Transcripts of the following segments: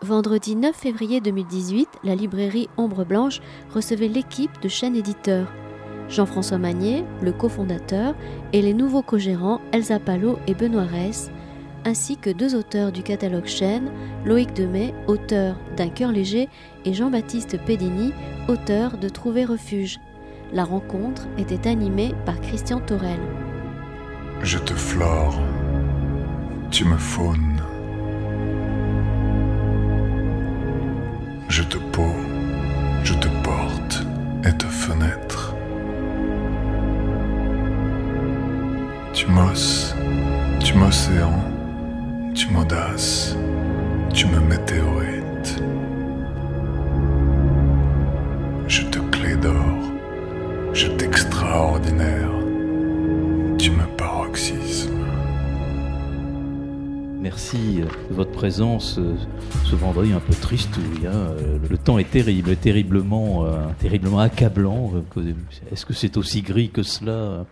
Vendredi 9 février 2018, la librairie Ombre Blanche recevait l'équipe de chaîne éditeur. Jean-François Magnier, le cofondateur, et les nouveaux co-gérants Elsa Palot et Benoît Reiss, ainsi que deux auteurs du catalogue chaîne, Loïc Demet, auteur d'Un cœur léger, et Jean-Baptiste Pedini, auteur de Trouver refuge. La rencontre était animée par Christian Torel. Je te flore, tu me faunes. Présence euh, ce vendredi un peu triste. où, hein, euh, Le temps est terrible, terriblement, euh, terriblement accablant. Est-ce que c'est aussi gris que cela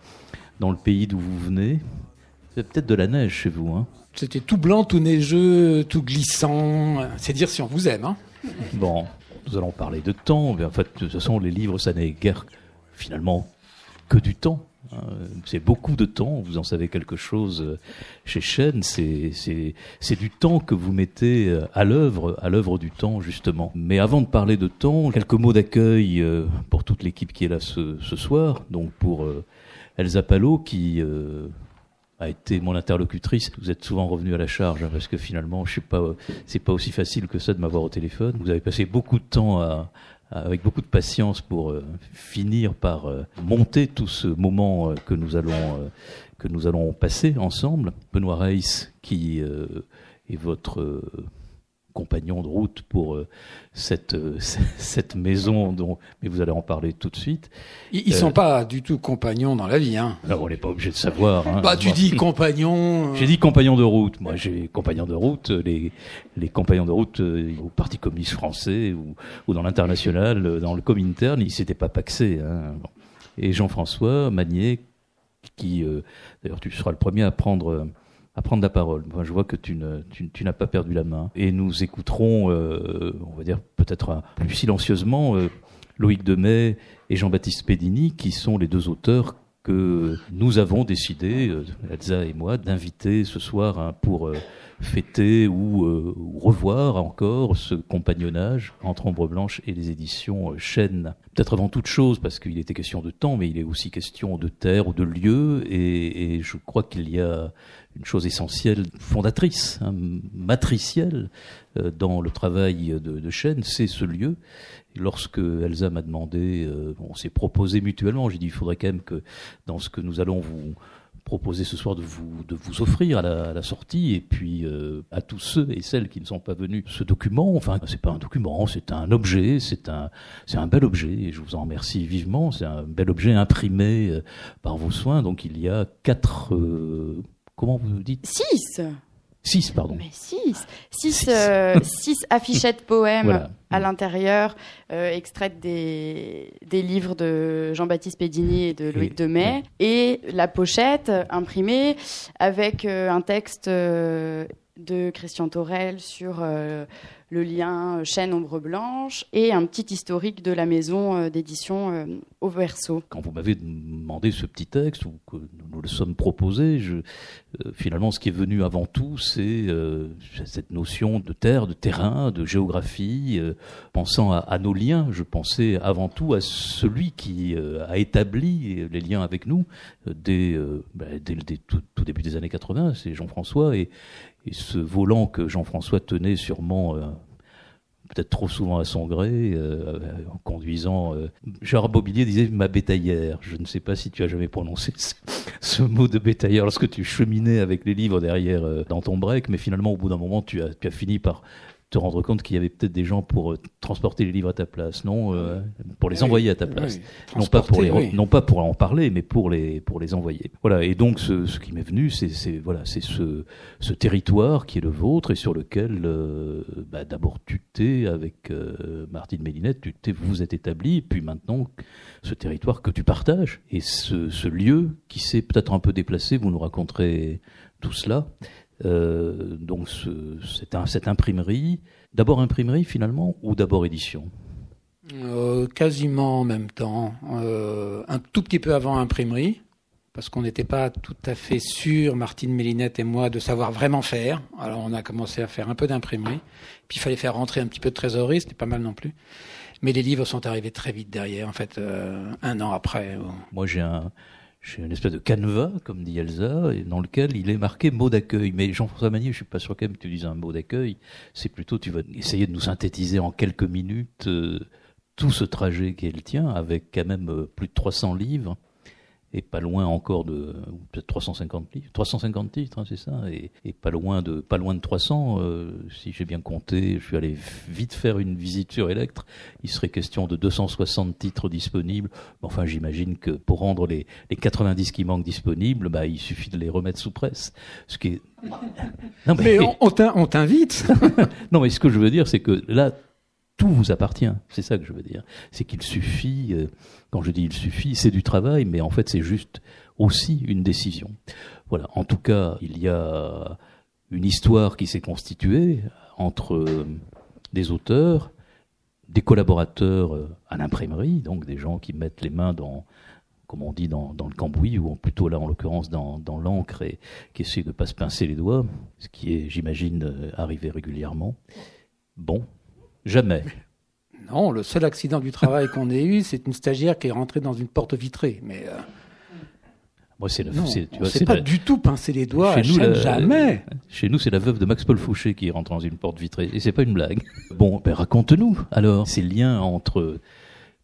dans le pays d'où vous venez? C'est peut-être de la neige chez vous. Hein C'était tout blanc, tout neigeux, tout glissant. C'est dire si on vous aime. Hein. Bon, nous allons parler de temps. Mais en fait, de toute façon, les livres, ça n'est guère finalement que du temps. Hein. C'est beaucoup de temps. Vous en savez quelque chose euh, chez Chêne. C'est du temps que vous mettez euh, à l'œuvre, à l'œuvre du temps justement. Mais avant de parler de temps, quelques mots d'accueil euh, pour toute l'équipe qui est là ce, ce soir. Donc pour euh, Elsa Palot qui euh, a été mon interlocutrice. Vous êtes souvent revenu à la charge hein, parce que finalement, je sais pas, euh, c'est pas aussi facile que ça de m'avoir au téléphone. Vous avez passé beaucoup de temps à- avec beaucoup de patience pour euh, finir par euh, monter tout ce moment euh, que nous allons euh, que nous allons passer ensemble. Benoît Reiss qui euh, est votre euh, compagnon de route pour euh, cette euh, cette maison dont mais vous allez en parler tout de suite. Ils, Euh. sont pas du tout compagnons dans la vie. Hein. Alors on n'est pas obligé de savoir. hein. Bah, tu Moi- dis compagnons. euh, J'ai dit compagnons de route. Moi, j'ai compagnons de route. Les, les compagnons de route euh, au Parti communiste français ou, ou dans l'international, euh, dans le Comintern, ils s'étaient pas paxés. Hein. Bon. Et Jean-François Magnier, qui, euh, d'ailleurs, tu seras le premier à prendre, euh, à prendre la parole. Moi, je vois que tu, ne, tu, n'as pas perdu la main. Et nous écouterons, euh, on va dire peut-être plus silencieusement, euh, Loïc Demet et Jean-Baptiste Pedini, qui sont les deux auteurs que nous avons décidé, euh, Elsa et moi, d'inviter ce soir hein, pour euh, fêter ou, revoir encore ce compagnonnage entre Ombre Blanche et les éditions euh, Chêne. Peut-être avant toute chose, parce qu'il était question de temps, mais il est aussi question de terre ou de lieu, et je crois qu'il y a une chose essentielle, fondatrice, hein, matricielle euh, dans le travail de, de Chêne, c'est ce lieu. Lorsque Elsa m'a demandé, euh, on s'est proposé mutuellement, j'ai dit il faudrait quand même que dans ce que nous allons vous proposer ce soir de vous, de vous offrir à la, à la sortie et puis euh, à tous ceux et celles qui ne sont pas venus ce document. Enfin, c'est pas un document, c'est un objet, c'est un, c'est un bel objet et je vous en remercie vivement. C'est un bel objet imprimé euh, par vos soins. Donc il y a quatre, euh, comment vous dites 6 Six, pardon. Mais 6 Six. 6 six affichettes poèmes Voilà. à l'intérieur, euh, extraites des, des livres de Jean-Baptiste Pédini et de Loïc Et- Demet, et la pochette euh, imprimée avec euh, un texte euh, de Christian Torel sur euh, le lien euh, chaîne ombre blanche et un petit historique de la maison euh, d'édition euh, au verso. quand vous m'avez demandé ce petit texte ou que nous le sommes proposé, finalement, ce qui est venu avant tout, c'est cette notion de terre, de terrain, de géographie. pensant à, nos liens, je pensais avant tout à celui qui a établi les liens avec nous dès, dès tout, tout début des années 80, c'est Jean-François et, et ce volant que Jean-François tenait sûrement euh, peut-être trop souvent à son gré, euh, en conduisant. Euh, Gérard Mobilier disait ma bétaillère. Je ne sais pas si tu as jamais prononcé ce, mot de bétaillère lorsque tu cheminais avec les livres derrière euh, dans ton break, mais finalement au bout d'un moment tu as fini par te rendre compte qu'il y avait peut-être des gens pour euh, transporter les livres à ta place, non euh, Pour les Oui, envoyer à ta place. oui, non pas pour les, oui. non pas pour en parler, mais pour les pour les envoyer. Voilà. Et donc ce, ce qui m'est venu, c'est c'est voilà, c'est ce ce territoire qui est le vôtre et sur lequel euh, bah, d'abord tu t'es avec euh, Martine Mélinette, tu t'es vous êtes établi, et puis maintenant ce territoire que tu partages et ce, ce lieu qui s'est peut-être un peu déplacé, vous nous raconterez tout cela. Euh, donc c'est un, cette imprimerie, d'abord imprimerie finalement ou d'abord édition? Euh, Quasiment en même temps, euh, un tout petit peu avant imprimerie, parce qu'on n'était pas tout à fait sûr, Martine Mélinette et moi, de savoir vraiment faire. Alors on a commencé à faire un peu d'imprimerie, puis il fallait faire rentrer un petit peu de trésorerie, c'était pas mal non plus. Mais les livres sont arrivés très vite derrière, en fait, un an après. Moi j'ai un j'ai une espèce de canevas, comme dit Elsa, dans lequel il est marqué mot d'accueil. Mais Jean-François Magnier, je suis pas sûr que tu dises un mot d'accueil. C'est plutôt, tu vas essayer de nous synthétiser en quelques minutes euh, tout ce trajet qu'est le tien, avec quand même euh, plus de 300 livres et pas loin encore de peut-être 350 livres, 350 titres, hein, c'est ça, et, pas loin de pas loin de 300. Euh, si j'ai bien compté, je suis allé vite faire une visite sur Electre. Il serait question de 260 titres disponibles. Enfin, j'imagine que pour rendre les, les 90 qui manquent disponibles, bah, il suffit de les remettre sous presse. Ce qui est... Non, mais, mais on t'invite. non, mais ce que je veux dire, c'est que là, tout vous appartient. C'est ça que je veux dire. C'est qu'il suffit, euh, quand je dis il suffit, c'est du travail, mais en fait c'est juste aussi une décision. Voilà. En tout cas, il y a une histoire qui s'est constituée entre euh, des auteurs, des collaborateurs euh, à l'imprimerie, donc des gens qui mettent les mains dans, comme on dit, dans, le cambouis, ou plutôt là en l'occurrence dans, dans l'encre, et qui essaient de pas se pincer les doigts, ce qui est, j'imagine, arrivé régulièrement. Bon, Jamais. Non, le seul accident du travail qu'on ait eu, c'est une stagiaire qui est rentrée dans une porte vitrée. Mais euh, moi, c'est pas du tout pincer les doigts. Chez nous, jamais. Chez nous, c'est la veuve de Max Paul Fouché qui rentre dans une porte vitrée, et c'est pas une blague. Bon, ben raconte-nous alors ces liens entre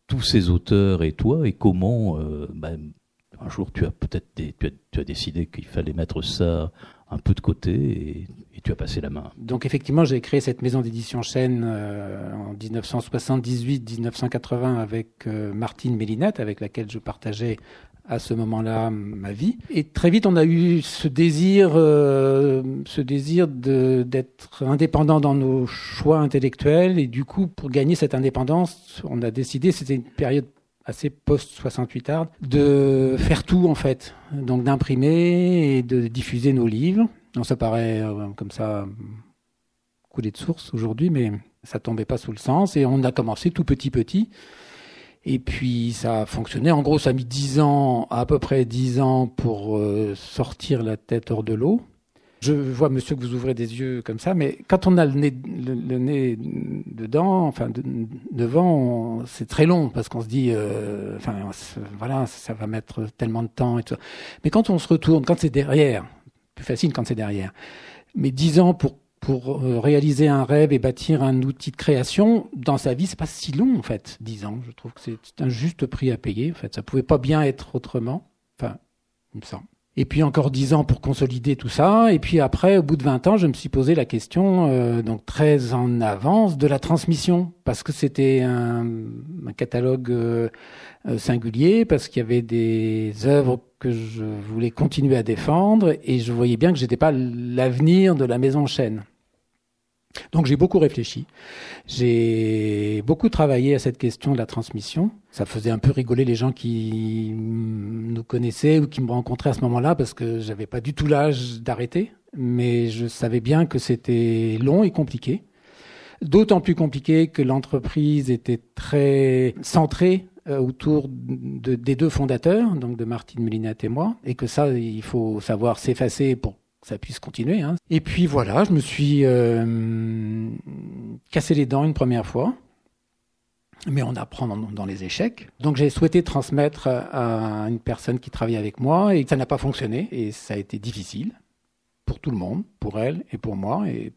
tous ces auteurs et toi, et comment euh, ben, un jour tu as peut-être tu, tu as décidé qu'il fallait mettre ça un peu de côté et, tu as passé la main. Donc effectivement, j'ai créé cette maison d'édition chaîne euh, en 1978-1980 avec euh, Martine Mélinette, avec laquelle je partageais à ce moment-là ma vie. Et très vite, on a eu ce désir, euh, ce désir d'être indépendant dans nos choix intellectuels. Et du coup, pour gagner cette indépendance, on a décidé, c'était une période assez post-68 art, de faire tout en fait. Donc d'imprimer et de diffuser nos livres. Non, ça paraît euh, comme ça couler de source aujourd'hui, mais ça tombait pas sous le sens. Et on a commencé tout petit petit. Et puis ça a fonctionné. En gros, ça a mis 10 ans, à peu près 10 ans pour euh, sortir la tête hors de l'eau. Je vois, monsieur, que vous ouvrez des yeux comme ça, mais quand on a le nez, le, nez dedans, enfin devant, c'est très long parce qu'on se dit, euh, enfin voilà, ça va mettre tellement de temps et tout. Mais quand on se retourne, quand c'est derrière, plus facile quand c'est derrière. Mais dix ans pour pour euh, réaliser un rêve et bâtir un outil de création dans sa vie, c'est pas si long en fait. Dix ans, je trouve que c'est un juste prix à payer. En fait, ça pouvait pas bien être autrement. Enfin, il me semble. Et puis encore dix ans pour consolider tout ça. Et puis après, au bout de 20 ans, je me suis posé la question, euh, donc très en avance, de la transmission. Parce que c'était un, catalogue euh, euh, singulier, parce qu'il y avait des œuvres que je voulais continuer à défendre. Et je voyais bien que j'étais pas l'avenir de la maison chaîne. Donc j'ai beaucoup réfléchi. J'ai beaucoup travaillé à cette question de la transmission. Ça faisait un peu rigoler les gens qui nous connaissaient ou qui me rencontraient à ce moment-là parce que j'avais pas du tout l'âge d'arrêter, mais je savais bien que c'était long et compliqué. D'autant plus compliqué que l'entreprise était très centrée euh, autour de, des deux fondateurs, donc de Martine Mélinat et moi, et que ça, il faut savoir s'effacer pour ça puisse continuer. Hein. Et puis voilà, je me suis euh, cassé les dents une première fois, mais on apprend dans, les échecs. Donc j'ai souhaité transmettre à une personne qui travaille avec moi et ça n'a pas fonctionné et ça a été difficile pour tout le monde, pour elle et pour moi et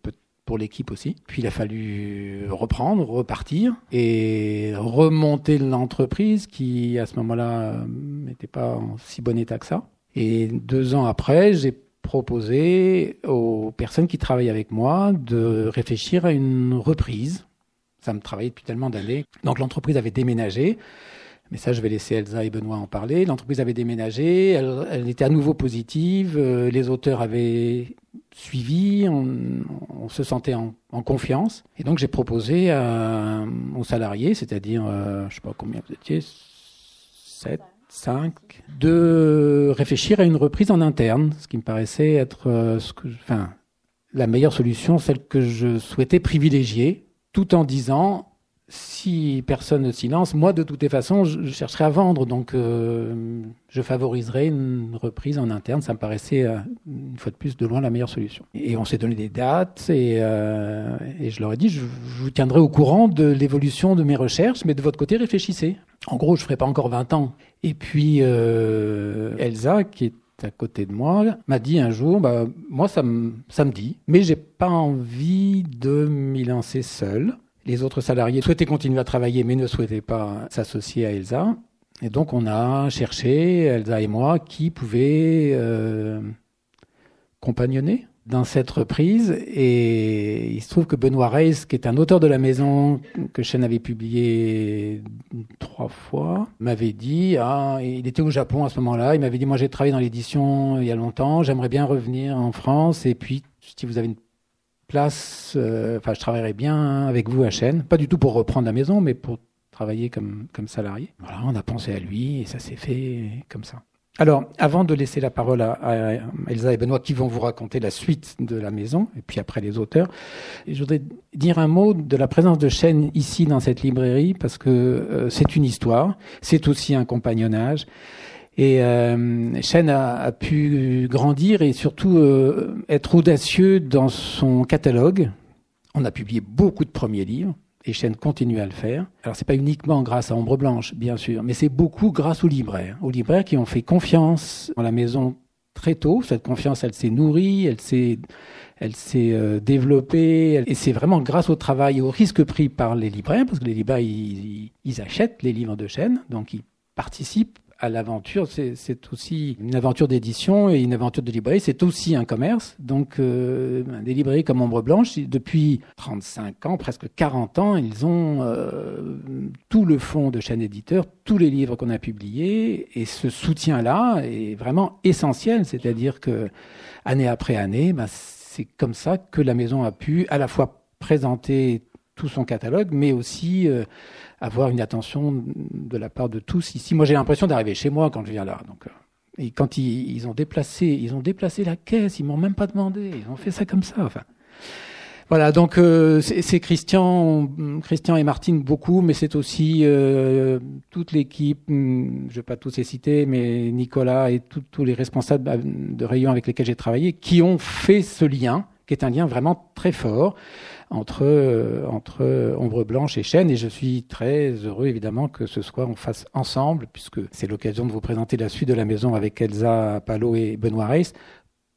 pour l'équipe aussi. Puis il a fallu reprendre, repartir et remonter l'entreprise qui à ce moment-là n'était pas en si bon état que ça. Et deux ans après, j'ai proposer aux personnes qui travaillent avec moi de réfléchir à une reprise. Ça me travaille depuis tellement d'années. Donc l'entreprise avait déménagé. Mais ça, je vais laisser Elsa et Benoît en parler. L'entreprise avait déménagé, elle, était à nouveau positive, euh, les auteurs avaient suivi, on, se sentait en, confiance. Et donc j'ai proposé aux salariés, c'est-à-dire, euh, je sais pas combien vous étiez, 7, 5, de réfléchir à une reprise en interne, ce qui me paraissait être, euh, la meilleure solution, celle que je souhaitais privilégier, tout en disant si personne ne s'y lance, moi de toutes les façons, je, chercherai à vendre, donc euh, je favoriserai une reprise en interne. Ça me paraissait euh, une fois de plus de loin la meilleure solution. Et on s'est donné des dates et, euh, et je leur ai dit je, vous tiendrai au courant de l'évolution de mes recherches, mais de votre côté réfléchissez. En gros, je ferai pas encore 20 ans. Et puis Elsa, qui est à côté de moi, m'a dit un jour, bah, moi ça me, ça me dit, mais j'ai pas envie de m'y lancer seul. Les autres salariés souhaitaient continuer à travailler mais ne souhaitaient pas s'associer à Elsa. Et donc on a cherché, Elsa et moi, qui pouvait euh, compagnonner dans cette reprise. Et il se trouve que Benoît Reis, qui est un auteur de la maison que Chen avait publié trois fois, m'avait dit, ah, il était au Japon à ce moment-là, il m'avait dit, moi j'ai travaillé dans l'édition il y a longtemps, j'aimerais bien revenir en France, et puis si vous avez une place, euh, enfin je travaillerai bien avec vous à chaîne, pas du tout pour reprendre la maison, mais pour travailler comme, comme salarié. Voilà, on a pensé à lui et ça s'est fait comme ça. Alors, avant de laisser la parole à, Elsa et Benoît qui vont vous raconter la suite de la maison, et puis après les auteurs, je voudrais dire un mot de la présence de Chêne ici dans cette librairie, parce que euh, c'est une histoire, c'est aussi un compagnonnage. Et euh, a, pu grandir et surtout euh, être audacieux dans son catalogue. On a publié beaucoup de premiers livres et Chen continue à le faire. Alors c'est pas uniquement grâce à Ombre Blanche, bien sûr, mais c'est beaucoup grâce aux libraires, aux libraires qui ont fait confiance en la maison très tôt. Cette confiance, elle s'est nourrie, elle s'est, elle s'est euh, développée, et c'est vraiment grâce au travail et au risque pris par les libraires, parce que les libraires ils, achètent les livres de Chen, donc ils participent à l'aventure, c'est aussi une aventure d'édition et une aventure de librairie, c'est aussi un commerce. Donc euh, des librairies comme Ombre Blanche, depuis 35 ans, presque 40 ans, ils ont euh, tout le fonds de chaîne éditeur, tous les livres qu'on a publiés, et ce soutien-là est vraiment essentiel, c'est-à-dire que année après année, ben, c'est comme ça que la maison a pu à la fois présenter tout son catalogue, mais aussi euh, avoir une attention de la part de tous ici. Moi, j'ai l'impression d'arriver chez moi quand je viens là. Donc, euh, et quand ils, ils, ont déplacé, ils ont déplacé la caisse, ils m'ont même pas demandé, ils ont fait ça comme ça. Enfin, voilà. Donc, euh, c'est Christian, Christian et Martine beaucoup, mais c'est aussi euh, toute l'équipe. Hmm, je vais pas tous les citer, mais Nicolas et tous les responsables de rayon avec lesquels j'ai travaillé, qui ont fait ce lien, qui est un lien vraiment très fort entre, euh, entre Ombre Blanche et Chêne. Et je suis très heureux, évidemment, que ce soit on fasse ensemble, puisque c'est l'occasion de vous présenter la suite de la maison avec Elsa Palo et Benoît Reis.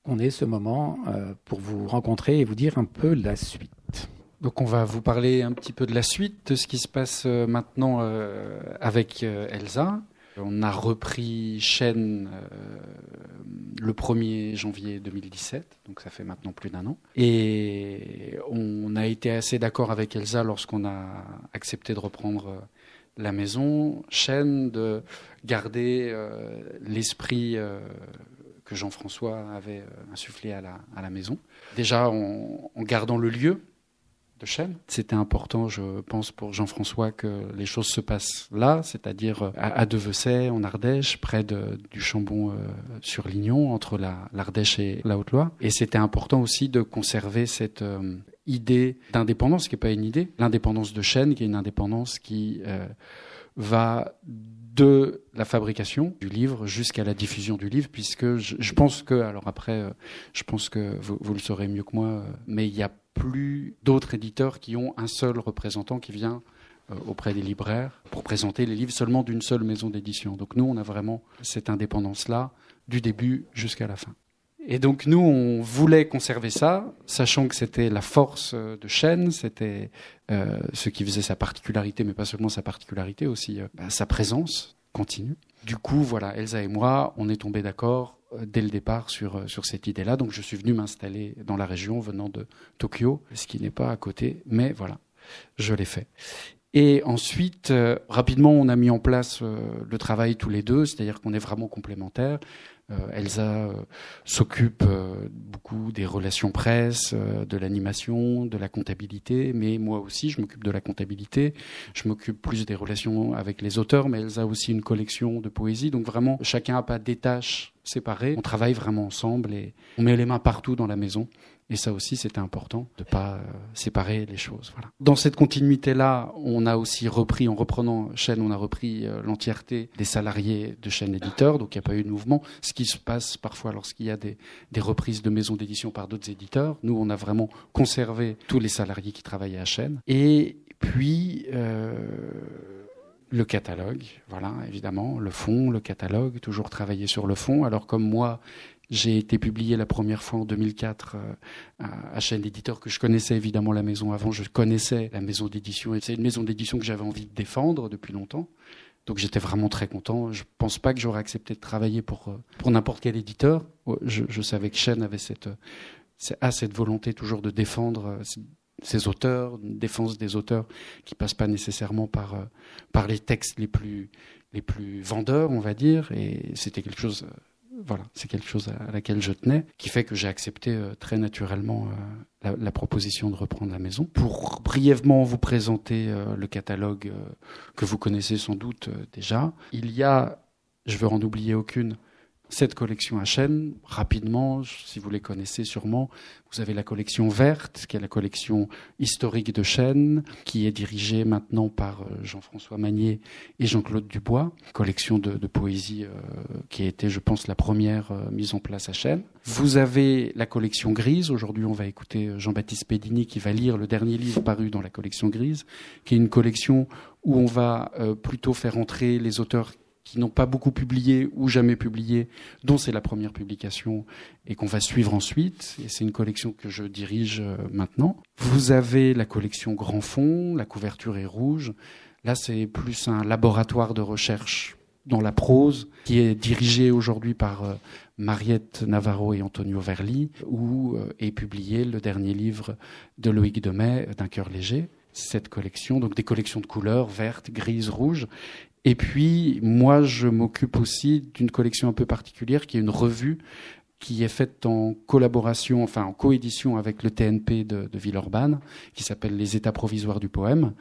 On est ce moment euh, pour vous rencontrer et vous dire un peu la suite. Donc on va vous parler un petit peu de la suite, de ce qui se passe euh, maintenant avec Elsa. On a repris Chaîne euh, le 1er janvier 2017, donc ça fait maintenant plus d'un an. Et on a été assez d'accord avec Elsa lorsqu'on a accepté de reprendre euh, la maison, Chaîne, de garder euh, l'esprit que Jean-François avait insufflé à la, maison. Déjà en gardant le lieu, de chaîne. C'était important, je pense, pour Jean-François que les choses se passent là, c'est-à-dire euh, à, Devessey, en Ardèche, près de, du Chambon euh, sur Lignon, entre l'Ardèche et la Haute-Loire. Et c'était important aussi de conserver cette euh, idée d'indépendance, qui n'est pas une idée, l'indépendance de chaîne, qui est une indépendance qui va de la fabrication du livre jusqu'à la diffusion du livre, puisque je, pense que, alors après, je pense que vous, vous, le saurez mieux que moi, mais il y a plus d'autres éditeurs qui ont un seul représentant qui vient euh, auprès des libraires pour présenter les livres seulement d'une seule maison d'édition. Donc nous, on a vraiment cette indépendance-là du début jusqu'à la fin. Et donc nous, on voulait conserver ça, sachant que c'était la force euh, de Chêne, c'était euh, ce qui faisait sa particularité, mais pas seulement sa particularité, aussi bah, sa présence continue. Du coup, voilà, Elsa et moi, on est tombés d'accord euh, dès le départ sur, euh, sur cette idée-là. Donc je suis venu m'installer dans la région venant de Tokyo, ce qui n'est pas à côté, mais voilà, je l'ai fait. Et ensuite, euh, rapidement, on a mis en place le travail tous les deux, c'est-à-dire qu'on est vraiment complémentaires. Euh, Elsa euh, s'occupe euh, beaucoup des relations presse, de l'animation, de la comptabilité, mais moi aussi, je m'occupe de la comptabilité. Je m'occupe plus des relations avec les auteurs, mais Elsa a aussi une collection de poésie. Donc vraiment, chacun n'a pas des tâches séparées. On travaille vraiment ensemble et on met les mains partout dans la maison Et ça aussi, c'était important de pas euh, séparer les choses. Voilà. Dans cette continuité-là, on a aussi repris, en reprenant chaîne, on a repris euh, l'entièreté des salariés de chaîne éditeur, donc il n'y a pas eu de mouvement. Ce qui se passe parfois lorsqu'il y a des, des reprises de maisons d'édition par d'autres éditeurs, nous, on a vraiment conservé tous les salariés qui travaillaient à chaîne. Et puis, euh, le catalogue, voilà, évidemment, le fond, le catalogue, toujours travailler sur le fond. Alors comme moi, j'ai été publié la première fois en 2004 euh, à, chaîne d'éditeur que je connaissais évidemment la maison avant, je connaissais la maison d'édition et c'est une maison d'édition que j'avais envie de défendre depuis longtemps. Donc j'étais vraiment très content. Je pense pas que j'aurais accepté de travailler pour euh, pour n'importe quel éditeur. Je, je, savais que Chaîne avait cette a cette volonté toujours de défendre euh, ses auteurs, une défense des auteurs qui passe pas nécessairement par par les textes les plus les plus vendeurs, on va dire. Et c'était quelque chose voilà, c'est quelque chose à laquelle je tenais, qui fait que j'ai accepté euh, très naturellement euh, la, proposition de reprendre la maison. Pour brièvement vous présenter euh, le catalogue que vous connaissez sans doute déjà, il y a, je veux en oublier aucune, cette collection à chaîne, rapidement, si vous les connaissez sûrement, vous avez la collection verte, qui est la collection historique de Chêne, qui est dirigée maintenant par euh, Jean-François Magnier et Jean-Claude Dubois, collection de, poésie euh, qui a été, je pense, la première euh, mise en place à Chêne. Vous avez la collection grise. Aujourd'hui, on va écouter Jean-Baptiste Pédini qui va lire le dernier livre paru dans la collection grise, qui est une collection où on va plutôt faire entrer les auteurs qui n'ont pas beaucoup publié ou jamais publié, dont c'est la première publication et qu'on va suivre ensuite. Et c'est une collection que je dirige euh, maintenant. Vous avez la collection Grand Fond, la couverture est rouge. Là, c'est plus un laboratoire de recherche dans la prose qui est dirigé aujourd'hui par euh, Mariette Navarro et Antonio Verli, où euh, est publié le dernier livre de Loïc Demet, D'un cœur léger cette collection, donc des collections de couleurs vertes, grises, rouges, et puis, moi, je m'occupe aussi d'une collection un peu particulière qui est une revue qui est faite en collaboration, enfin en coédition avec le TNP de, Villeurbanne, qui s'appelle Les États provisoires du poème,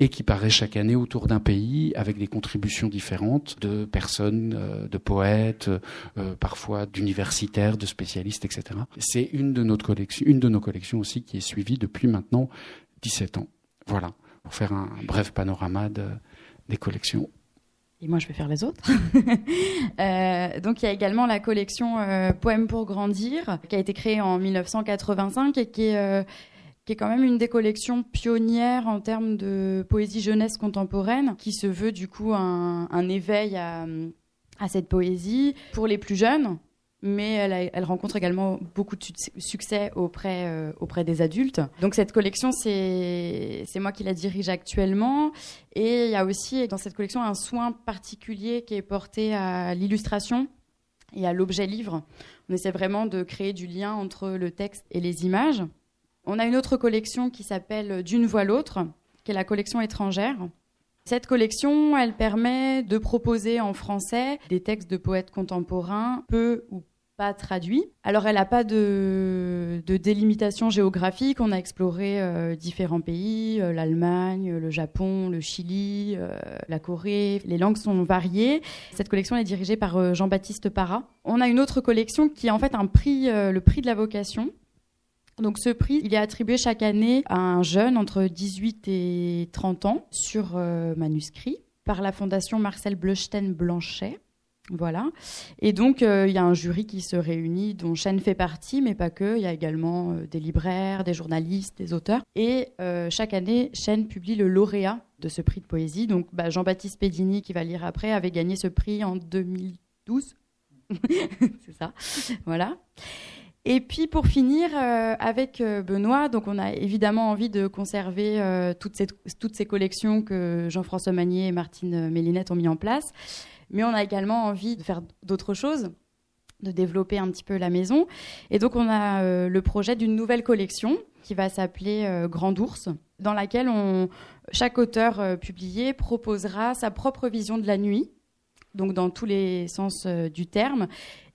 et qui paraît chaque année autour d'un pays avec des contributions différentes de personnes, euh, de poètes, euh, parfois d'universitaires, de spécialistes, etc. C'est une de notre collection, une de nos collections aussi qui est suivie depuis maintenant 17 ans. Voilà, pour faire un bref panorama de, des collections. Et moi, je vais faire les autres. euh, donc, il y a également la collection euh, Poèmes pour grandir, qui a été créée en 1985 et qui est, euh, qui est quand même une des collections pionnières en termes de poésie jeunesse contemporaine, qui se veut du coup un, éveil à cette poésie pour les plus jeunes, mais elle, rencontre également beaucoup de succès auprès, euh, auprès des adultes. Donc cette collection, c'est moi qui la dirige actuellement. Et il y a aussi dans cette collection un soin particulier qui est porté à l'illustration et à l'objet livre. On essaie vraiment de créer du lien entre le texte et les images. On a une autre collection qui s'appelle D'une voix l'autre, qui est la collection étrangère. Cette collection, elle permet de proposer en français des textes de poètes contemporains, peu ou pas traduit. Alors elle n'a pas de, délimitation géographique. On a exploré euh, différents pays, euh, l'Allemagne, le Japon, le Chili, euh, la Corée. Les langues sont variées. Cette collection est dirigée par Jean-Baptiste Parra. On a une autre collection qui est en fait un prix, le prix de la vocation. Donc ce prix, il est attribué chaque année à un jeune entre 18 et 30 ans sur manuscrit par la fondation Marcel Bleuchten Blanchet. Voilà. Et donc, euh, il y a un jury qui se réunit, dont Chêne fait partie, mais pas que. Il y a également euh, des libraires, des journalistes, des auteurs. Et euh, chaque année, Chêne publie le lauréat de ce prix de poésie. Donc, bah, Jean-Baptiste Pédini, qui va lire après, avait gagné ce prix en 2012. C'est ça. Voilà. Et puis pour finir avec Benoît, donc on a évidemment envie de conserver toutes, ces, toutes ces collections que Jean-François Magnier et Martine Mélinette ont mis en place. Mais on a également envie de faire d'autres choses, de développer un petit peu la maison. Et donc on a euh, le projet d'une nouvelle collection qui va s'appeler euh, Grand Ours, dans laquelle chaque auteur euh, publié proposera sa propre vision de la nuit, donc dans tous les sens du terme.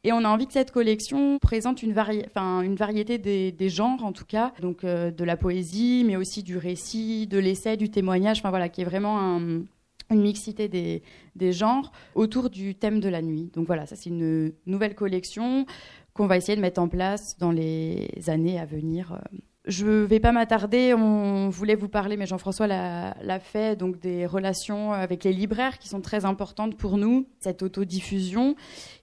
Et on a envie que cette collection présente une, une variété des, des, genres, en tout cas, donc de la poésie, mais aussi du récit, de l'essai, du témoignage, enfin voilà, qui est vraiment un, une mixité des, genres autour du thème de la nuit. Donc voilà, ça c'est une nouvelle collection qu'on va essayer de mettre en place dans les années à venir. Je ne vais pas m'attarder, on voulait vous parler, mais Jean-François l'a fait, donc des relations avec les libraires qui sont très importantes pour nous, cette autodiffusion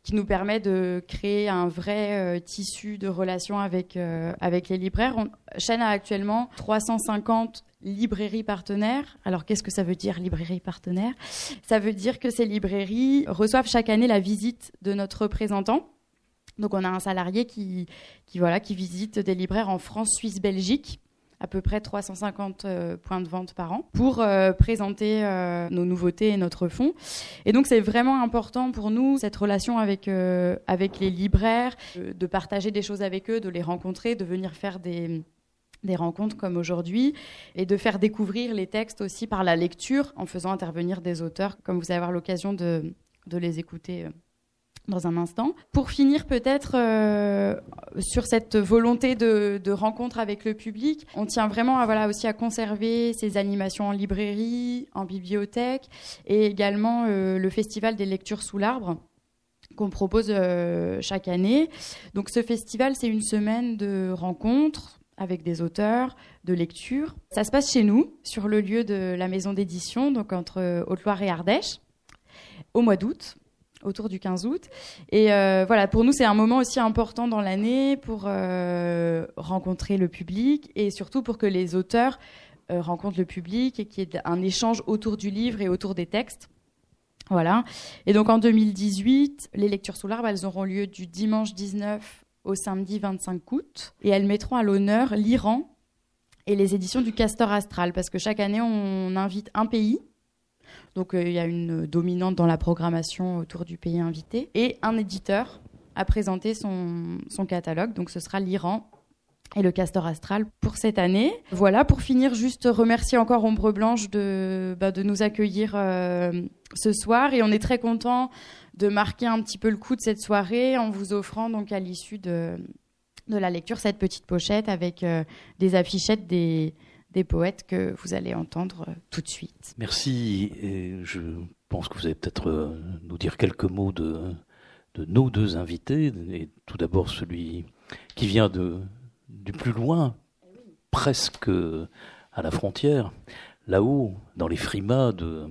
qui nous permet de créer un vrai tissu de relations avec, avec les libraires. On, Chaîne a actuellement 350 librairies partenaires. Alors qu'est-ce que ça veut dire librairie partenaire Ça veut dire que ces librairies reçoivent chaque année la visite de notre représentant. Donc on a un salarié qui, qui, voilà, qui visite des libraires en France, Suisse, Belgique à peu près 350 euh, points de vente par an pour euh, présenter euh, nos nouveautés et notre fonds. Et donc c'est vraiment important pour nous cette relation avec avec les libraires, de partager des choses avec eux, de les rencontrer, de venir faire des des rencontres comme aujourd'hui et de faire découvrir les textes aussi par la lecture en faisant intervenir des auteurs, comme vous allez avoir l'occasion de, de, les écouter dans un instant. Pour finir peut-être euh, sur cette volonté de, rencontre avec le public, on tient vraiment à, voilà, aussi à conserver ces animations en librairie, en bibliothèque et également euh, le festival des lectures sous l'arbre qu'on propose chaque année. Donc ce festival, c'est une semaine de rencontres avec des auteurs, de lecture. Ça se passe chez nous, sur le lieu de la maison d'édition, donc entre Haute-Loire et Ardèche, au mois d'août, autour du 15 août. Et euh, voilà, pour nous, c'est un moment aussi important dans l'année pour euh, rencontrer le public et surtout pour que les auteurs euh, rencontrent le public et qu'il y ait un échange autour du livre et autour des textes. Voilà. Et donc en 2018, les lectures sous l'arbre, elles auront lieu du dimanche 19 au samedi 25 août. Et elles mettront à l'honneur l'Iran et les éditions du Castor Astral, parce que chaque année, on invite un pays. Donc euh, il y a une dominante dans la programmation autour du pays invité, et un éditeur à présenter son, son catalogue. Donc ce sera l'Iran et le Castor Astral pour cette année. Voilà, pour finir, juste remercier encore Ombre Blanche de, bah, de nous accueillir euh, ce soir. Et on est très content de marquer un petit peu le coup de cette soirée en vous offrant donc à l'issue de, de la lecture cette petite pochette avec euh, des affichettes des, des poètes que vous allez entendre euh, tout de suite. Merci. Je pense que vous allez peut-être euh, nous dire quelques mots de, de nos deux invités. Et tout d'abord celui qui vient de, du plus loin, presque à la frontière, là-haut, dans les frimas de,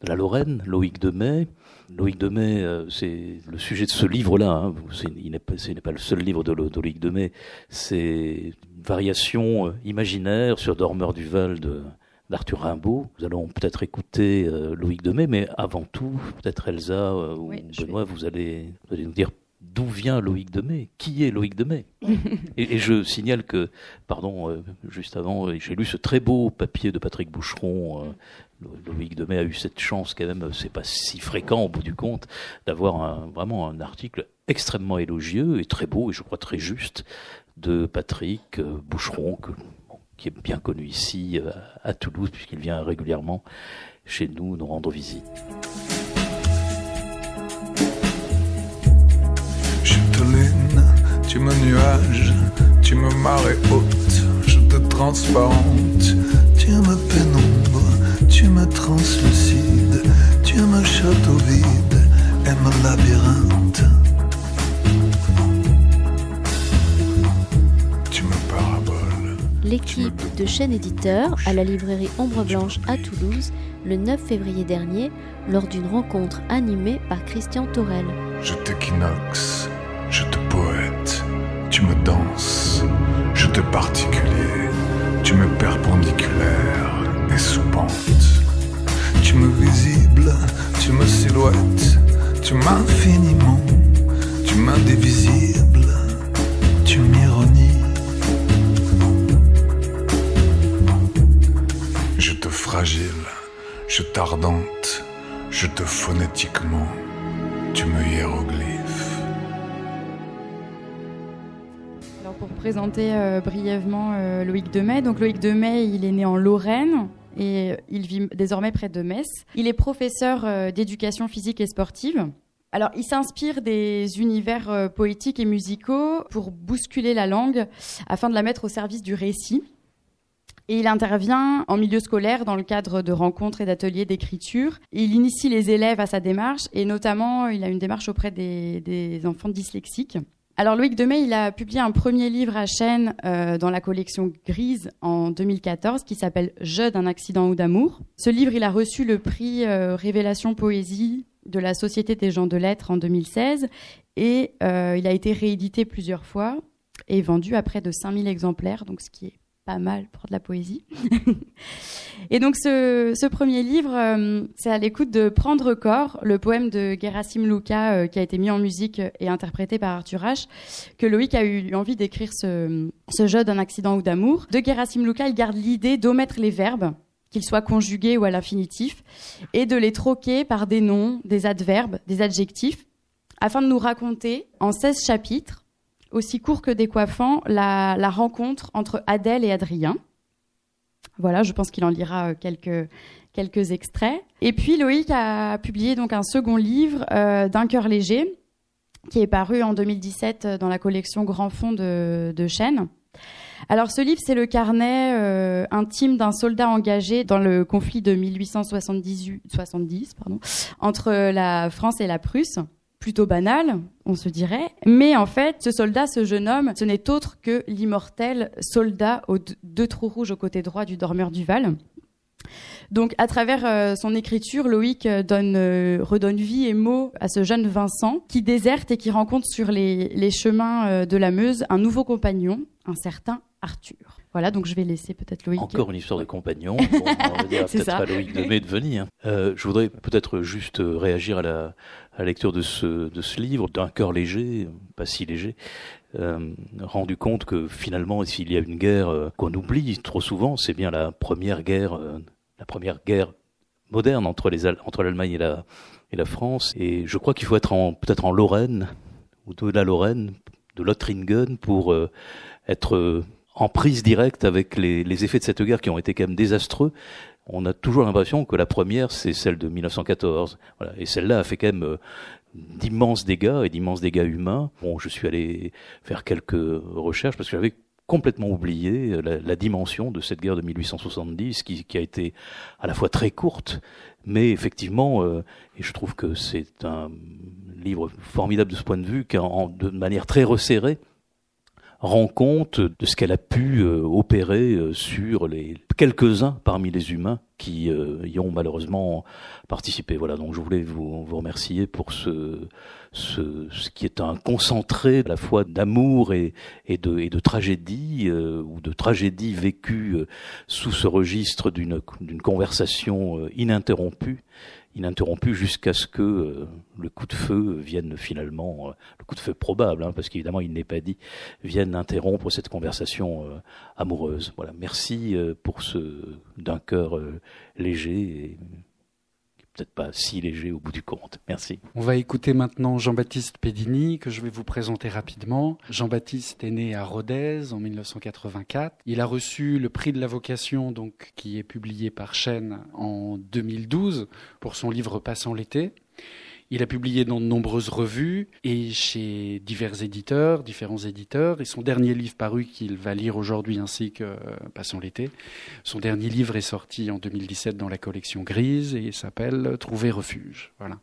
de la Lorraine, Loïc Demet. Loïc Demet, euh, c'est le sujet de ce livre-là. Hein. Ce n'est pas, le seul livre de, Loïc Demet. C'est une variation euh, imaginaire sur Dormeur du Val de d'Arthur Rimbaud. Nous allons peut-être écouter euh, Loïc Demet, mais avant tout, peut-être Elsa ou Benoît, vous, allez, vous allez nous dire d'où vient Loïc Demet Qui est Loïc Demet et, et, je signale que, pardon, juste avant, j'ai lu ce très beau papier de Patrick Boucheron Loïc Demet a eu cette chance quand même, c'est pas si fréquent au bout du compte, d'avoir vraiment un article extrêmement élogieux et très beau et je crois très juste de Patrick euh, Boucheron, qui est bien connu ici euh, à Toulouse puisqu'il vient régulièrement chez nous nous rendre visite. Tu me nuage, tu me marée haute, je te transparente, tu me pénombre tu me translucide, tu me château vide et me labyrinthe. Tu me paraboles. L'équipe de chaîne éditeur à la librairie Ombre Blanche à Toulouse le 9 février dernier lors d'une rencontre animée par Christian Torel. Je t'équinoxe, je te poète, tu me danses, je te particulier, tu me perpendiculaire et soupente. Tu me visible, tu me silhouettes, tu m'infiniment, tu m'indivisible, tu m'ironies. Je te fragile, je t'ardente, je te phonétiquement, tu me hiéroglyphe. Présenter euh, brièvement euh, Loïc Demet, donc Loïc Demet, il est né en Lorraine, et il vit désormais près de Metz. Il est professeur euh, d'éducation physique et sportive. Alors, il s'inspire des univers poétiques et musicaux pour bousculer la langue afin de la mettre au service du récit. Et il intervient en milieu scolaire dans le cadre de rencontres et d'ateliers d'écriture. Il initie les élèves à sa démarche et notamment il a une démarche auprès des enfants dyslexiques. Alors Loïc Demey, il a publié un premier livre à chaîne euh, dans la collection Grise en 2014 qui s'appelle Je d'un accident ou d'amour. Ce livre, il a reçu le prix euh, Révélation Poésie de la Société des gens de lettres en 2016 et euh, il a été réédité plusieurs fois et vendu à près de 5000 exemplaires, donc ce qui est pas mal pour de la poésie. et donc ce, premier livre, euh, c'est à l'écoute de Prendre corps, le poème de Gerasim Luka euh, qui a été mis en musique et interprété par Arthur H, que Loïc a eu envie d'écrire ce, jeu d'un accident ou d'amour. De Gerasim Luka, il garde l'idée d'omettre les verbes qu'ils soient conjugués ou à l'infinitif, et de les troquer par des noms, des adverbes, des adjectifs, afin de nous raconter, en 16 chapitres, aussi court que décoiffant, la, rencontre entre Adèle et Adrien. Voilà, je pense qu'il en lira euh, quelques, extraits. Et puis Loïc a publié donc un second livre, euh, D'un cœur léger, qui est paru en 2017 dans la collection Grand Fond de, Chênes. Alors ce livre, c'est le carnet euh, intime d'un soldat engagé dans le conflit de 1878 70, pardon, entre la France et la Prusse plutôt banal, on se dirait. Mais en fait, ce soldat, ce jeune homme, ce n'est autre que l'immortel soldat aux deux trous rouges au côté droit du dormeur du Val. Donc, à travers euh, son écriture, Loïc euh, donne, euh, redonne vie et mots à ce jeune Vincent qui déserte et qui rencontre sur les, les chemins de la Meuse un nouveau compagnon, un certain Arthur. Voilà, donc je vais laisser peut-être Loïc. Encore une histoire de compagnon. Bon, on peut-être à Loïc de de venir. Euh, je voudrais peut-être juste réagir à la, à la lecture de ce, de ce livre, d'un cœur léger, pas si léger, euh, rendu compte que finalement, s'il y a une guerre euh, qu'on oublie trop souvent, c'est bien la première guerre, euh, la première guerre moderne entre les entre l'Allemagne et la et la France. Et je crois qu'il faut être en peut-être en Lorraine ou de la Lorraine, de Lothringen pour euh, être en prise directe avec les, les, effets de cette guerre qui ont été quand même désastreux. On a toujours l'impression que la première, c'est celle de 1914. Voilà. Et celle-là a fait quand même euh, d'immenses dégâts et d'immenses dégâts humains. Bon, je suis allé faire quelques recherches parce que j'avais complètement oublié la, la, dimension de cette guerre de 1870 qui, qui, a été à la fois très courte, mais effectivement, euh, et je trouve que c'est un livre formidable de ce point de vue, qu'en de manière très resserrée, rend compte de ce qu'elle a pu euh, opérer euh, sur les quelques-uns parmi les humains qui euh, y ont malheureusement participé. Voilà, donc je voulais vous, remercier pour ce, ce, ce, qui est un concentré à la fois d'amour et, et, de, et de tragédie, ou de tragédie vécue sous ce registre d'une conversation ininterrompue ininterrompu jusqu'à ce que euh, le coup de feu vienne finalement, euh, le coup de feu probable, hein, parce qu'évidemment il n'est pas dit, vienne interrompre cette conversation euh, amoureuse. Voilà, merci pour ce d'un cœur léger. Peut-être pas si léger au bout du compte. Merci. On va écouter maintenant Jean-Baptiste Pédini, que je vais vous présenter rapidement. Jean-Baptiste est né à Rodez en 1984. Il a reçu le prix de la vocation, donc, qui est publié par Chêne en 2012 pour son livre Passant l'été. Il a publié dans de nombreuses revues et chez divers éditeurs, différents éditeurs. Et son dernier livre paru qu'il va lire aujourd'hui ainsi que euh, Passons l'été, son dernier livre est sorti en 2017 dans la collection Grise et s'appelle Trouver refuge. Voilà.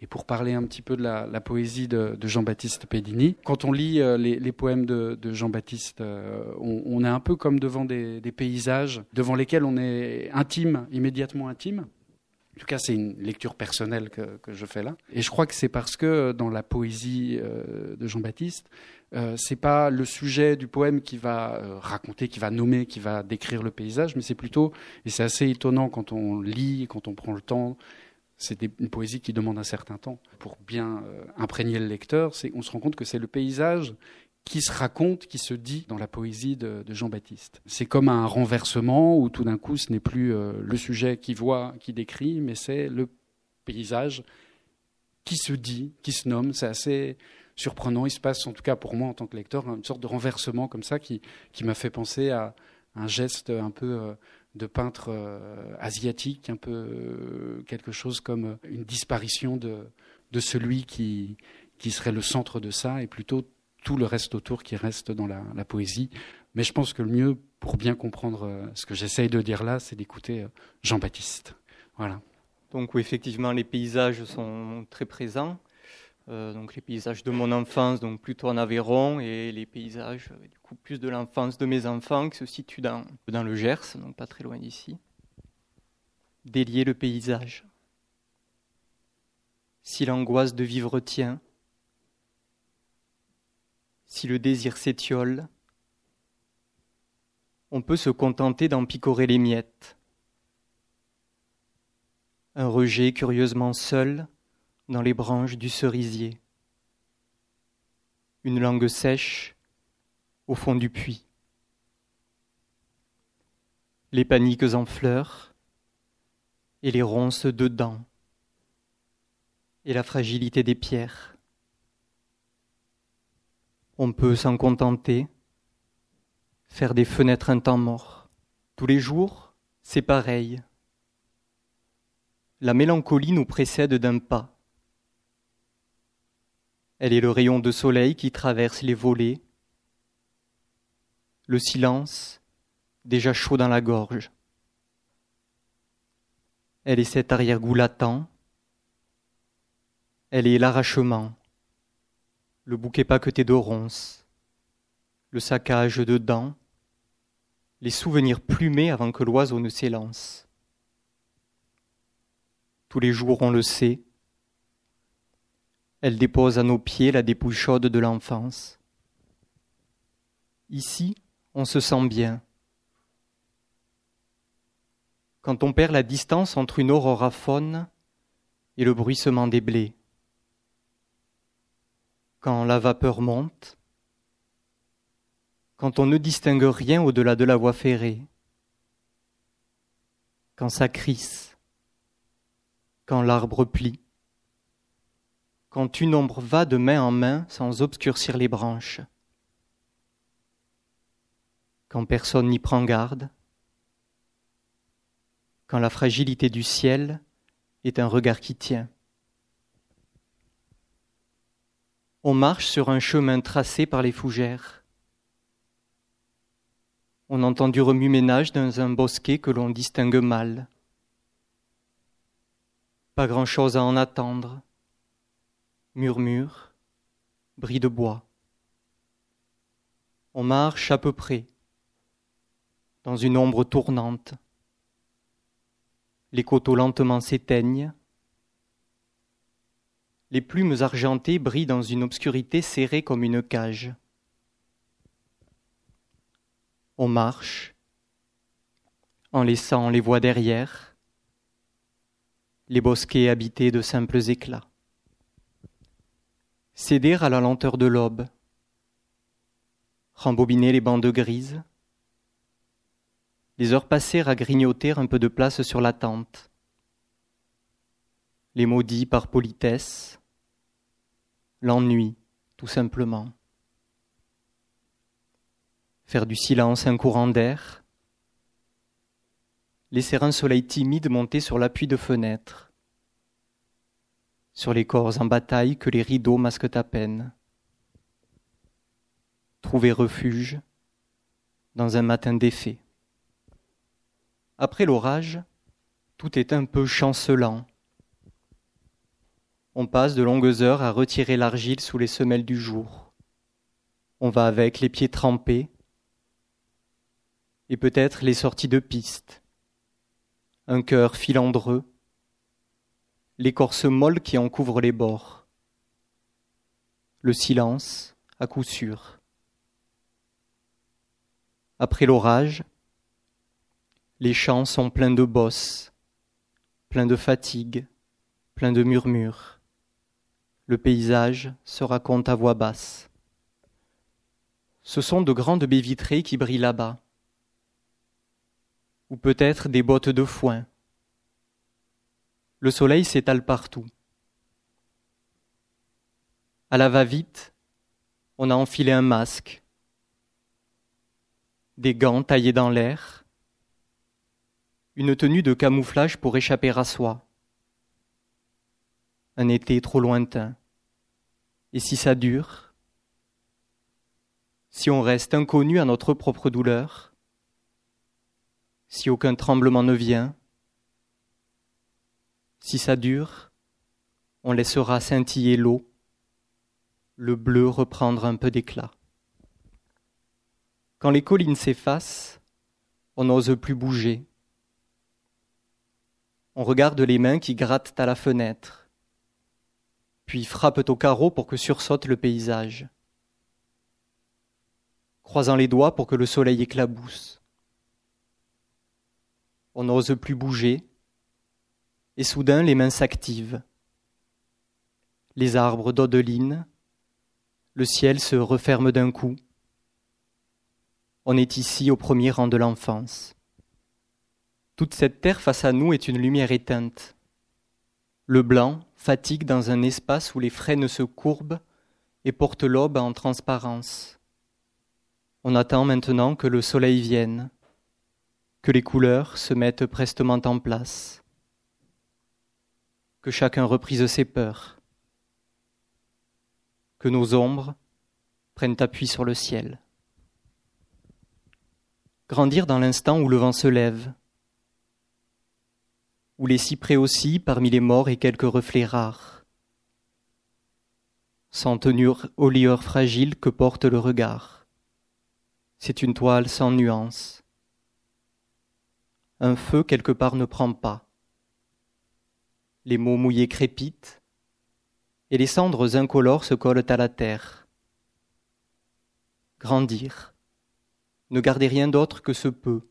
Et pour parler un petit peu de la, poésie de, Jean-Baptiste Pédini, quand on lit euh, les, poèmes de, Jean-Baptiste, euh, on, est un peu comme devant des, paysages devant lesquels on est intime, immédiatement intime. En tout cas, c'est une lecture personnelle que, que, je fais là. Et je crois que c'est parce que euh, dans la poésie euh, de Jean-Baptiste, euh, c'est pas le sujet du poème qui va euh, raconter, qui va nommer, qui va décrire le paysage, mais c'est plutôt, et c'est assez étonnant quand on lit, quand on prend le temps, c'est une poésie qui demande un certain temps pour bien imprégner le lecteur. On se rend compte que c'est le paysage qui se raconte, qui se dit dans la poésie de, Jean-Baptiste. C'est comme un renversement où tout d'un coup ce n'est plus euh, le sujet qui voit, qui décrit, mais c'est le paysage qui se dit, qui se nomme. C'est assez surprenant. Il se passe, en tout cas pour moi en tant que lecteur, une sorte de renversement comme ça qui, qui m'a fait penser à un geste un peu euh, de peintre euh, asiatique, un peu quelque chose comme une disparition de, de celui qui, qui serait le centre de ça et plutôt tout le reste autour qui reste dans la, poésie. Mais je pense que le mieux pour bien comprendre euh, ce que j'essaye de dire là, c'est d'écouter euh, Jean-Baptiste. Voilà. Donc effectivement, les paysages sont très présents. donc les paysages de mon enfance, donc plutôt en Aveyron, et les paysages du coup plus de l'enfance de mes enfants qui se situent dans le Gers, donc pas très loin d'ici. Délier le paysage. Si l'angoisse de vivre tient, si le désir s'étiole, on peut se contenter d'en picorer les miettes. Un rejet curieusement seul dans les branches du cerisier. Une langue sèche au fond du puits. Les paniques en fleurs et les ronces dedans et la fragilité des pierres. On peut s'en contenter faire des fenêtres un temps mort. Tous les jours, c'est pareil. La mélancolie nous précède d'un pas. Elle est le rayon de soleil qui traverse les volets, le silence déjà chaud dans la gorge. Elle est cet arrière-goût latent, elle est l'arrachement, le bouquet paqueté de ronces, le saccage de dents, les souvenirs plumés avant que l'oiseau ne s'élance. Tous les jours, on le sait, elle dépose à nos pieds la dépouille chaude de l'enfance. Ici, on se sent bien. Quand on perd la distance entre une aurore faune et le bruissement des blés. Quand la vapeur monte, quand on ne distingue rien au-delà de la voie ferrée, quand ça crisse, quand l'arbre plie, quand une ombre va de main en main sans obscurcir les branches, quand personne n'y prend garde, quand la fragilité du ciel est un regard qui tient. On marche sur un chemin tracé par les fougères on entend du remue-ménage dans un bosquet que l'on distingue mal. Pas grand-chose à en attendre. Murmure, bris de bois. On marche à peu près, dans une ombre tournante. Les coteaux lentement s'éteignent. Les plumes argentées brillent dans une obscurité serrée comme une cage on marche en laissant les voies derrière, les bosquets habités de simples éclats. Céder à la lenteur de l'aube, rembobiner les bandes grises, les heures passées à grignoter un peu de place sur la tente, les maudits par politesse, l'ennui, tout simplement faire du silence un courant d'air, laisser un soleil timide monter sur l'appui de fenêtres, sur les corps en bataille que les rideaux masquent à peine, trouver refuge dans un matin d'effet. Après l'orage, tout est un peu chancelant. On passe de longues heures à retirer l'argile sous les semelles du jour. On va avec les pieds trempés, et peut-être les sorties de piste, un cœur filandreux, l'écorce molle qui en couvre les bords, le silence à coup sûr. Après l'orage, les champs sont pleins de bosses, pleins de fatigue, pleins de murmures. Le paysage se raconte à voix basse. Ce sont de grandes baies vitrées qui brillent là-bas ou peut-être des bottes de foin. Le soleil s'étale partout. À la va-vite, on a enfilé un masque, des gants taillés dans l'air, une tenue de camouflage pour échapper à soi, un été trop lointain. Et si ça dure, si on reste inconnu à notre propre douleur, si aucun tremblement ne vient, si ça dure, on laissera scintiller l'eau. Le bleu reprendre un peu d'éclat. Quand les collines s'effacent, on n'ose plus bouger. On regarde les mains qui grattent à la fenêtre, puis frappent au carreau pour que sursaute le paysage, croisant les doigts pour que le soleil éclabousse. On n'ose plus bouger, et soudain les mains s'activent. Les arbres dodelinent, le ciel se referme d'un coup. On est ici au premier rang de l'enfance. Toute cette terre face à nous est une lumière éteinte. Le blanc fatigue dans un espace où les frênes se courbent et portent l'aube en transparence. On attend maintenant que le soleil vienne, que les couleurs se mettent prestement en place, que chacun reprise ses peurs, que nos ombres prennent appui sur le ciel. Grandir dans l'instant où le vent se lève, où les cyprès aussi parmi les morts et quelques reflets rares, sans tenure aux lieurs fragiles que porte le regard. C'est une toile sans nuance. Un feu quelque part ne prend pas. Les mots mouillés crépitent, et les cendres incolores se collent à la terre. Grandir. Ne garder rien d'autre que ce peu.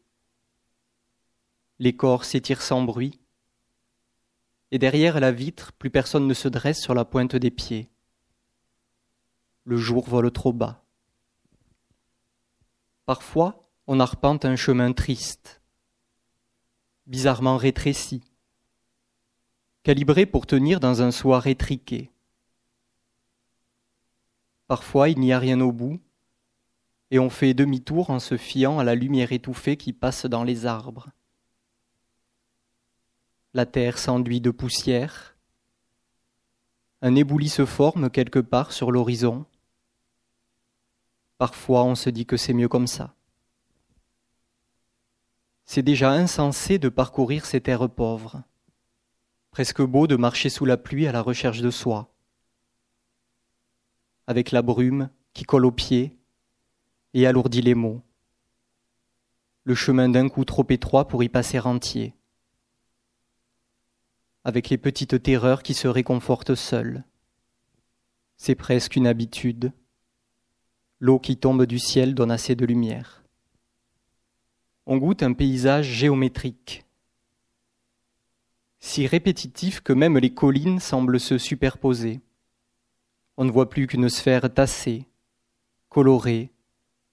Les corps s'étirent sans bruit, et derrière la vitre, plus personne ne se dresse sur la pointe des pieds. Le jour vole trop bas. Parfois, on arpente un chemin triste, bizarrement rétréci, calibré pour tenir dans un soir étriqué. Parfois il n'y a rien au bout, et on fait demi-tour en se fiant à la lumière étouffée qui passe dans les arbres. La terre s'enduit de poussière, un éboulis se forme quelque part sur l'horizon. Parfois on se dit que c'est mieux comme ça. C'est déjà insensé de parcourir ces terres pauvres, presque beau de marcher sous la pluie à la recherche de soi avec la brume qui colle aux pieds et alourdit les mots. Le chemin d'un coup trop étroit pour y passer entier. Avec les petites terreurs qui se réconfortent seules. C'est presque une habitude. L'eau qui tombe du ciel donne assez de lumière. On goûte un paysage géométrique, si répétitif que même les collines semblent se superposer on ne voit plus qu'une sphère tassée, colorée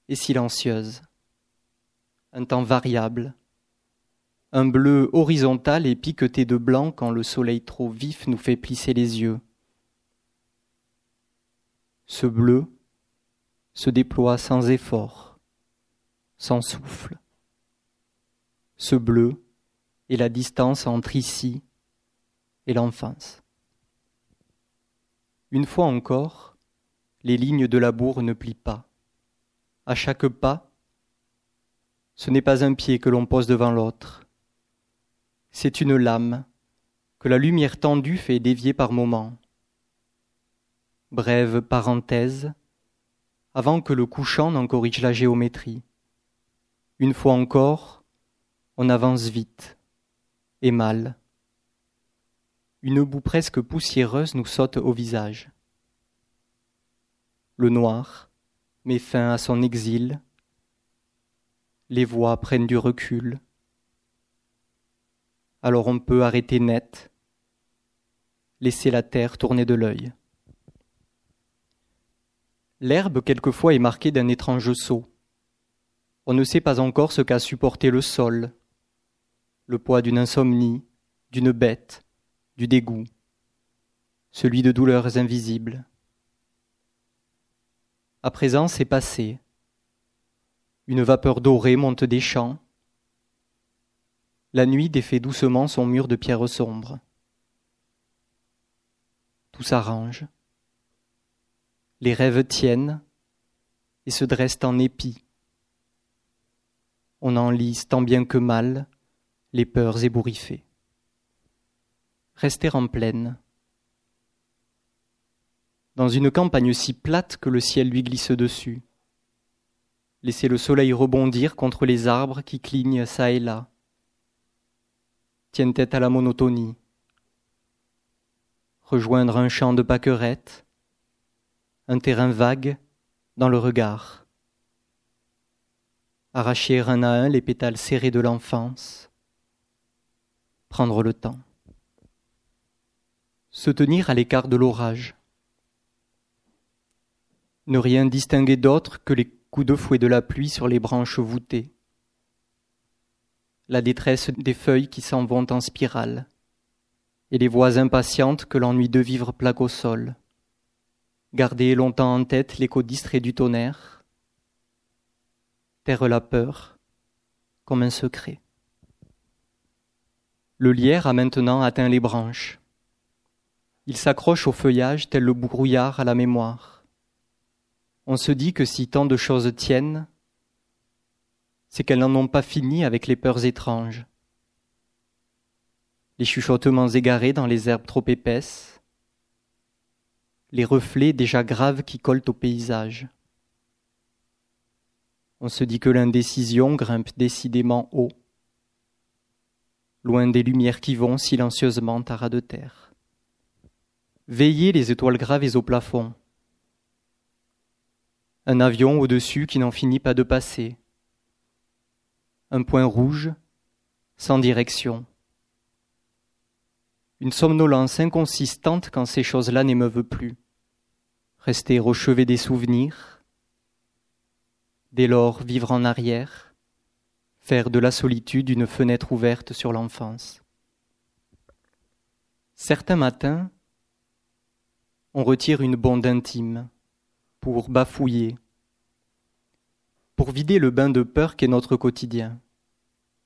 et silencieuse. Un temps variable, un bleu horizontal et piqueté de blanc quand le soleil trop vif nous fait plisser les yeux. Ce bleu se déploie sans effort, sans souffle. Ce bleu est la distance entre ici et l'enfance. Une fois encore, les lignes de la bourre ne plient pas. À chaque pas, ce n'est pas un pied que l'on pose devant l'autre. C'est une lame que la lumière tendue fait dévier par moments. Brève parenthèse, avant que le couchant n'en corrige la géométrie. Une fois encore, on avance vite et mal une boue presque poussiéreuse nous saute au visage. Le noir met fin à son exil, les voix prennent du recul. Alors on peut arrêter net, laisser la terre tourner de l'œil. L'herbe quelquefois est marquée d'un étrange saut. On ne sait pas encore ce qu'a supporté le sol, le poids d'une insomnie, d'une bête, du dégoût, celui de douleurs invisibles. À présent, c'est passé. Une vapeur dorée monte des champs. La nuit défait doucement son mur de pierre sombre. Tout s'arrange. Les rêves tiennent et se dressent en épis. On enlise tant bien que mal les peurs ébouriffées – rester en pleine. dans une campagne si plate que le ciel lui glisse dessus. Laisser le soleil rebondir contre les arbres qui clignent çà et là. Tiennent tête à la monotonie. Rejoindre un champ de pâquerettes, un terrain vague dans le regard. Arracher un à un les pétales serrés de l'enfance. Prendre le temps. Se tenir à l'écart de l'orage. Ne rien distinguer d'autre que les coups de fouet de la pluie sur les branches voûtées. La détresse des feuilles qui s'en vont en spirale. Et les voix impatientes que l'ennui de vivre plaque au sol. Garder longtemps en tête l'écho distrait du tonnerre. Taire la peur comme un secret. Le lierre a maintenant atteint les branches. Il s'accroche au feuillage tel le brouillard à la mémoire. On se dit que si tant de choses tiennent, c'est qu'elles n'en ont pas fini avec les peurs étranges. Les chuchotements égarés dans les herbes trop épaisses, les reflets déjà graves qui collent au paysage. On se dit que l'indécision grimpe décidément haut, loin des lumières qui vont silencieusement à ras de terre. Veillez les étoiles gravées au plafond. Un avion au-dessus qui n'en finit pas de passer. Un point rouge, sans direction. Une somnolence inconsistante quand ces choses-là n'émeuvent plus. Rester au chevet des souvenirs. Dès lors vivre en arrière. Faire de la solitude une fenêtre ouverte sur l'enfance. Certains matins, on retire une bonde intime pour bafouiller, pour vider le bain de peur qu'est notre quotidien,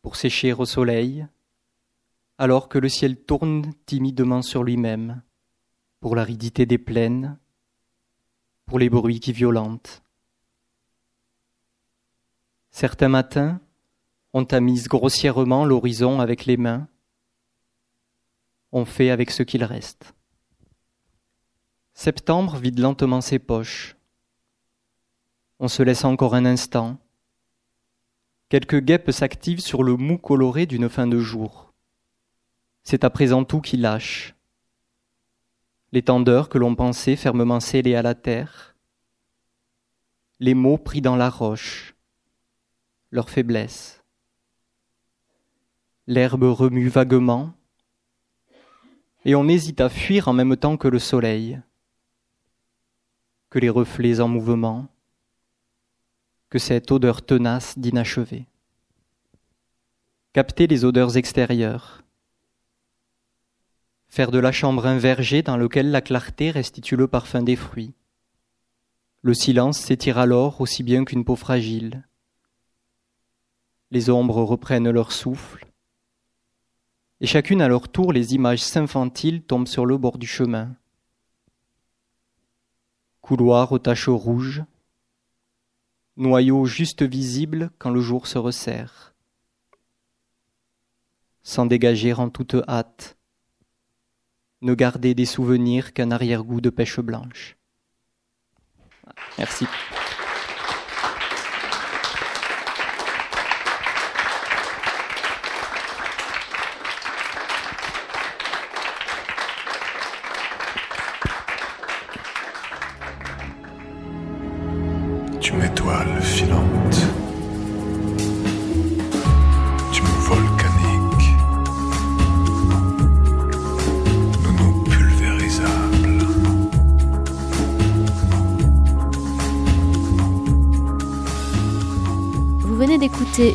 pour sécher au soleil, alors que le ciel tourne timidement sur lui-même, pour l'aridité des plaines, pour les bruits qui violentent. Certains matins, on tamise grossièrement l'horizon avec les mains, on fait avec ce qu'il reste. Septembre vide lentement ses poches. On se laisse encore un instant. Quelques guêpes s'activent sur le mou coloré d'une fin de jour. C'est à présent tout qui lâche. L'étendeur que l'on pensait fermement scellé à la terre. Les mots pris dans la roche. Leur faiblesse. L'herbe remue vaguement. Et on hésite à fuir en même temps que le soleil que les reflets en mouvement, que cette odeur tenace d'inachevé. Capter les odeurs extérieures. Faire de la chambre un verger dans lequel la clarté restitue le parfum des fruits. Le silence s'étire alors aussi bien qu'une peau fragile. Les ombres reprennent leur souffle, et chacune à leur tour les images s'infantiles tombent sur le bord du chemin couloir aux taches rouges, noyau juste visible quand le jour se resserre, sans dégager en toute hâte, ne garder des souvenirs qu'un arrière-goût de pêche blanche. Merci.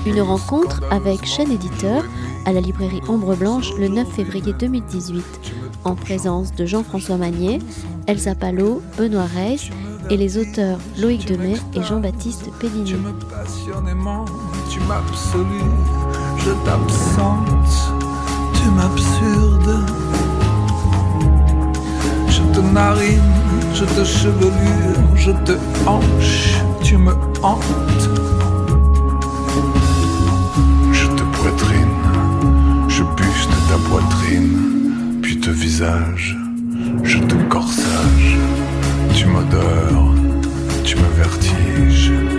Une rencontre avec chaîne éditeur à la librairie Ombre Blanche le 9 février 2018, en présence de Jean-François Magnier, Elsa Palot, Benoît Reis et les auteurs Loïc Demey et Jean-Baptiste Tu Péligny. me tu je t'absente, tu m'absurdes. Je te narine, je te chevelure, je te hanche, tu me hantes. puis te visage, je te corsage, tu m'odores, tu me vertiges.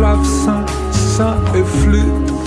clavecin, ça et flûte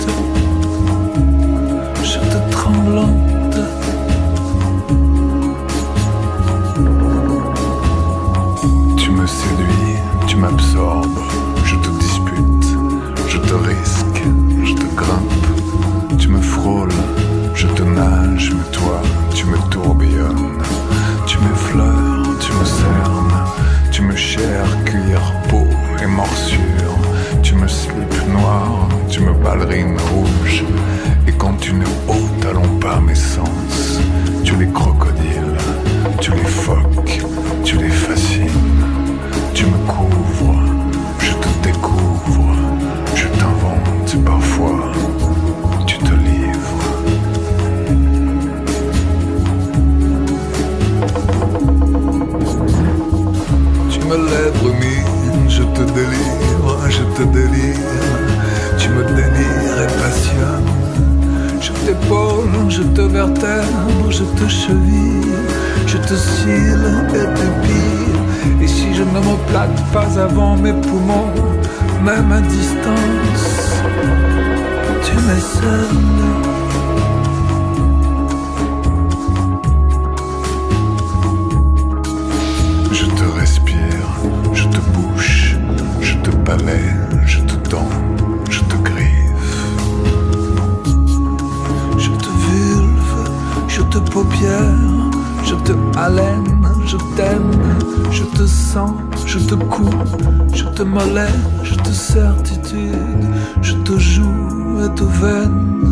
pas avant mes poumons, même à distance. Tu me sonnes. je te tends, je te griffe. Je te vulve, je te paupière, je te haleine, je t'aime, je te sens. Je te coupe, je te malais, je te certitude, je te joue et te veine.